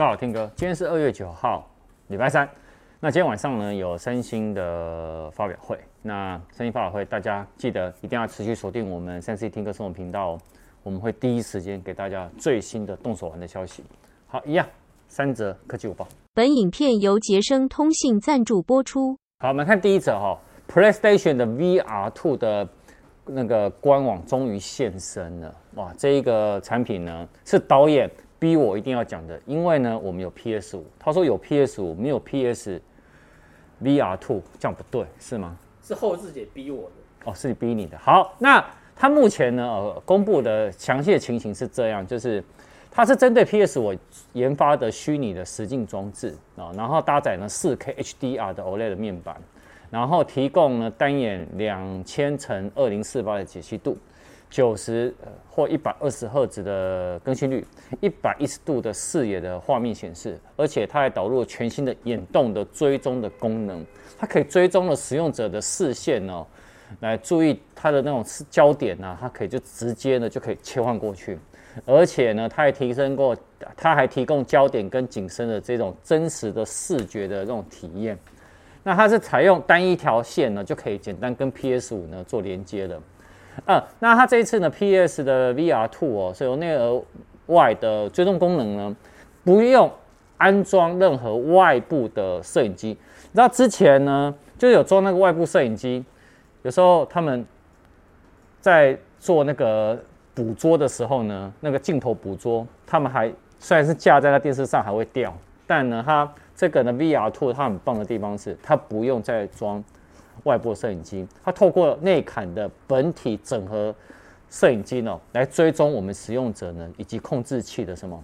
大家好，听歌。今天是二月九号，礼拜三。那今天晚上呢，有三星的发表会。那三星发表会，大家记得一定要持续锁定我们三 C 听歌生活频道哦。我们会第一时间给大家最新的动手玩的消息。好，一样三折科技午报。本影片由杰生通信赞助播出。好，我们看第一则哈，PlayStation 的 VR Two 的那个官网终于现身了。哇，这一个产品呢，是导演。逼我一定要讲的，因为呢，我们有 PS 五，他说有 PS 五，没有 PS VR Two，这样不对，是吗？是后置姐逼我的，哦，是你逼你的。好，那他目前呢，呃，公布的详细的情形是这样，就是它是针对 PS 五研发的虚拟的实境装置啊，然后搭载呢 4K HDR 的 OLED 的面板，然后提供呢单眼两千乘二零四八的解析度。九十或一百二十赫兹的更新率，一百一十度的视野的画面显示，而且它还导入全新的眼动的追踪的功能，它可以追踪了使用者的视线哦，来注意它的那种焦点呐、啊，它可以就直接呢就可以切换过去，而且呢，它还提升过，它还提供焦点跟景深的这种真实的视觉的这种体验。那它是采用单一条线呢，就可以简单跟 PS 五呢做连接的。啊，那它这一次呢，PS 的 VR Two 哦，是有内额外的追踪功能呢，不用安装任何外部的摄影机。你知道之前呢，就有装那个外部摄影机，有时候他们在做那个捕捉的时候呢，那个镜头捕捉，他们还虽然是架在那电视上还会掉，但呢，它这个呢 VR Two 它很棒的地方是，它不用再装。外部摄影机，它透过内嵌的本体整合摄影机呢，来追踪我们使用者呢以及控制器的什么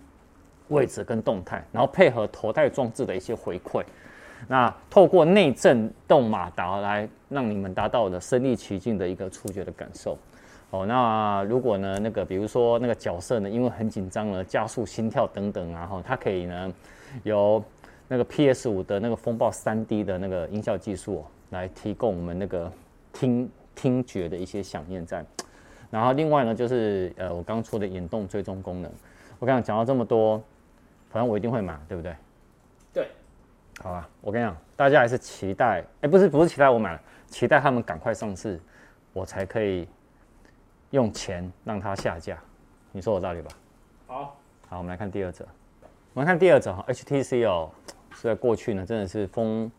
位置跟动态，然后配合头戴装置的一些回馈，那透过内震动马达来让你们达到的身临其境的一个触觉的感受。哦，那如果呢那个比如说那个角色呢因为很紧张了，加速心跳等等啊，哈，它可以呢有那个 PS 五的那个风暴三 D 的那个音效技术。来提供我们那个听听觉的一些响应在，然后另外呢就是呃我刚刚说的眼动追踪功能，我刚刚讲到这么多，反正我一定会买，对不对？对，好吧，我跟你讲，大家还是期待，哎，不是不是期待我买了，期待他们赶快上市，我才可以用钱让它下架，你说有道理吧？好，好，我们来看第二者，我们看第二者哈，HTC 哦，是在过去呢真的是风。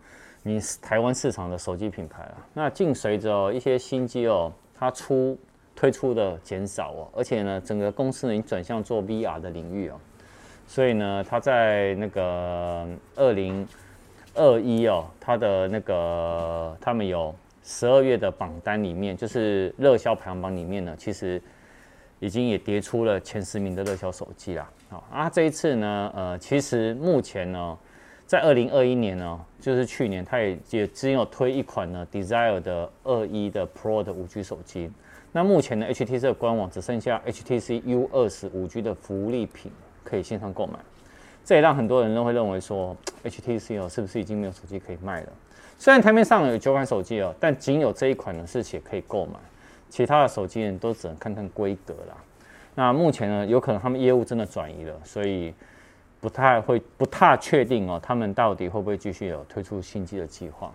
你台湾市场的手机品牌啊，那紧随着一些新机哦，它出推出的减少哦，而且呢，整个公司呢已经转向做 VR 的领域哦，所以呢，它在那个二零二一哦，它的那个他们有十二月的榜单里面，就是热销排行榜里面呢，其实已经也跌出了前十名的热销手机啦。好啊，这一次呢，呃，其实目前呢。在二零二一年呢，就是去年，它也也只有推一款呢，Desire 的二一的 Pro 的五 G 手机。那目前呢，HTC 的官网只剩下 HTC U 二十五 G 的福利品可以线上购买。这也让很多人都会认为说，HTC 哦，是不是已经没有手机可以卖了？虽然台面上有九款手机哦，但仅有这一款呢是且可以购买，其他的手机呢都只能看看规格啦。那目前呢，有可能他们业务真的转移了，所以。不太会，不太确定哦，他们到底会不会继续有推出新机的计划？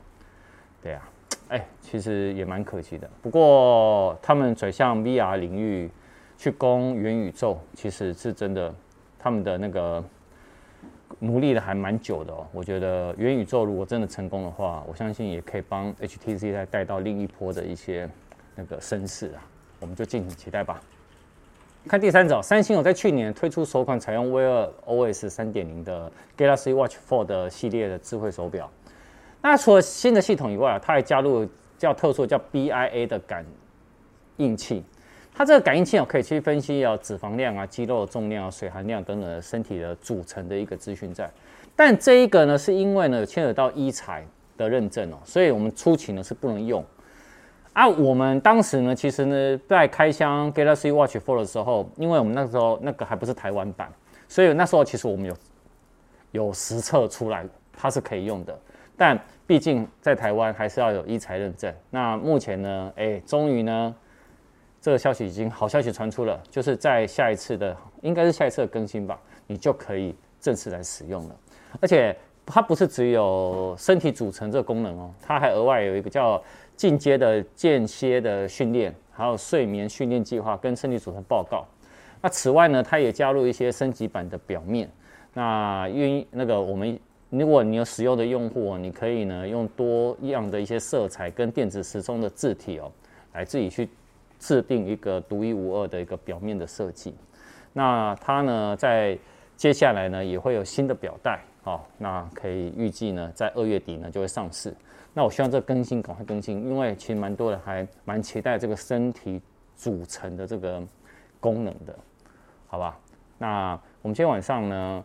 对啊，哎，其实也蛮可惜的。不过他们转向 VR 领域去攻元宇宙，其实是真的，他们的那个努力的还蛮久的哦。我觉得元宇宙如果真的成功的话，我相信也可以帮 HTC 再带到另一波的一些那个声势啊。我们就敬请期待吧。看第三者，三星有在去年推出首款采用 Wear OS 三点零的 Galaxy Watch 4的系列的智慧手表。那除了新的系统以外啊，它还加入较特殊叫 BIA 的感应器。它这个感应器哦，可以去分析啊脂肪量啊、肌肉重量啊、水含量等等的身体的组成的一个资讯在。但这一个呢，是因为呢牵扯到医材的认证哦，所以我们初期呢是不能用。啊，我们当时呢，其实呢，在开箱 Galaxy Watch 4的时候，因为我们那时候那个还不是台湾版，所以那时候其实我们有有实测出来它是可以用的，但毕竟在台湾还是要有医材认证。那目前呢，哎，终于呢，这个消息已经好消息传出了，就是在下一次的应该是下一次的更新吧，你就可以正式来使用了。而且它不是只有身体组成这个功能哦，它还额外有一个叫进阶的间歇的训练，还有睡眠训练计划跟身体组成报告。那此外呢，它也加入一些升级版的表面。那因为那个我们。如果你有使用的用户，你可以呢用多样的一些色彩跟电子时钟的字体哦，来自己去制定一个独一无二的一个表面的设计。那它呢在接下来呢也会有新的表带哦，那可以预计呢在二月底呢就会上市。那我希望这更新赶快更新，因为其实蛮多人还蛮期待这个身体组成的这个功能的，好吧？那我们今天晚上呢，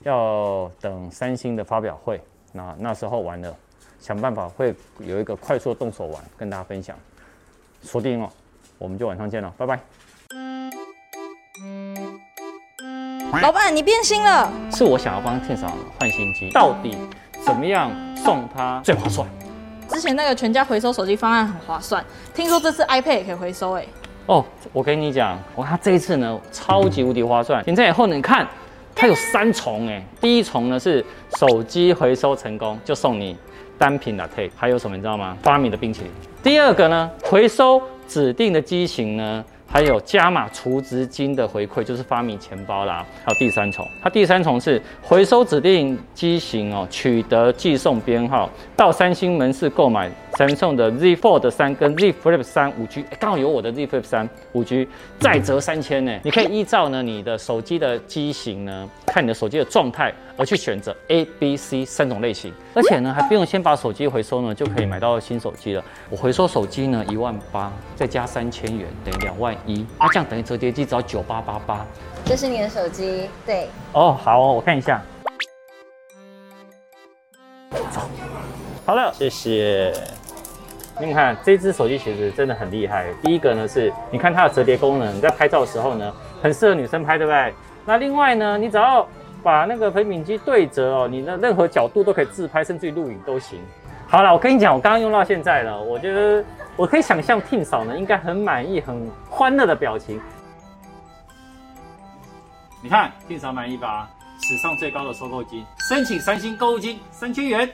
要等三星的发表会，那那时候完了，想办法会有一个快速动手玩跟大家分享，锁定哦，我们就晚上见了，拜拜。老板，你变心了？是我想要帮 Tim 嫂换新机，到底怎么样送它最划算？之前那个全家回收手机方案很划算，听说这次 iPad 也可以回收哎。哦，我跟你讲，我看他这一次呢，超级无敌划算。点赞以后你看。它有三重哎，第一重呢是手机回收成功，就送你单品 Latte，还有什么你知道吗？发米的冰淇淋。第二个呢，回收指定的机型呢。还有加码储值金的回馈，就是发米钱包啦。还有第三重，它第三重是回收指定机型哦，取得寄送编号，到三星门市购买 Samsung 的 Z Fold 三跟 Z Flip 三五 G，刚好有我的 Z Flip 三五 G，再折三千呢。你可以依照呢你的手机的机型呢，看你的手机的状态而去选择 A、B、C 三种类型，而且呢还不用先把手机回收呢，就可以买到新手机了。我回收手机呢一万八，再加三千元等于两万。一，那这样等于折叠机只要九八八八。这是你的手机，对。哦，好哦，我看一下。走，好了，谢谢。你看这只手机其实真的很厉害。第一个呢是，你看它的折叠功能，在拍照的时候呢，很适合女生拍，对不对？那另外呢，你只要把那个投影机对折哦，你的任何角度都可以自拍，甚至于录影都行。好了，我跟你讲，我刚刚用到现在了，我觉得。我可以想象 Tim 嫂呢，应该很满意、很欢乐的表情。你看，Tim 嫂满意吧？史上最高的收购金，申请三星购物金三千元。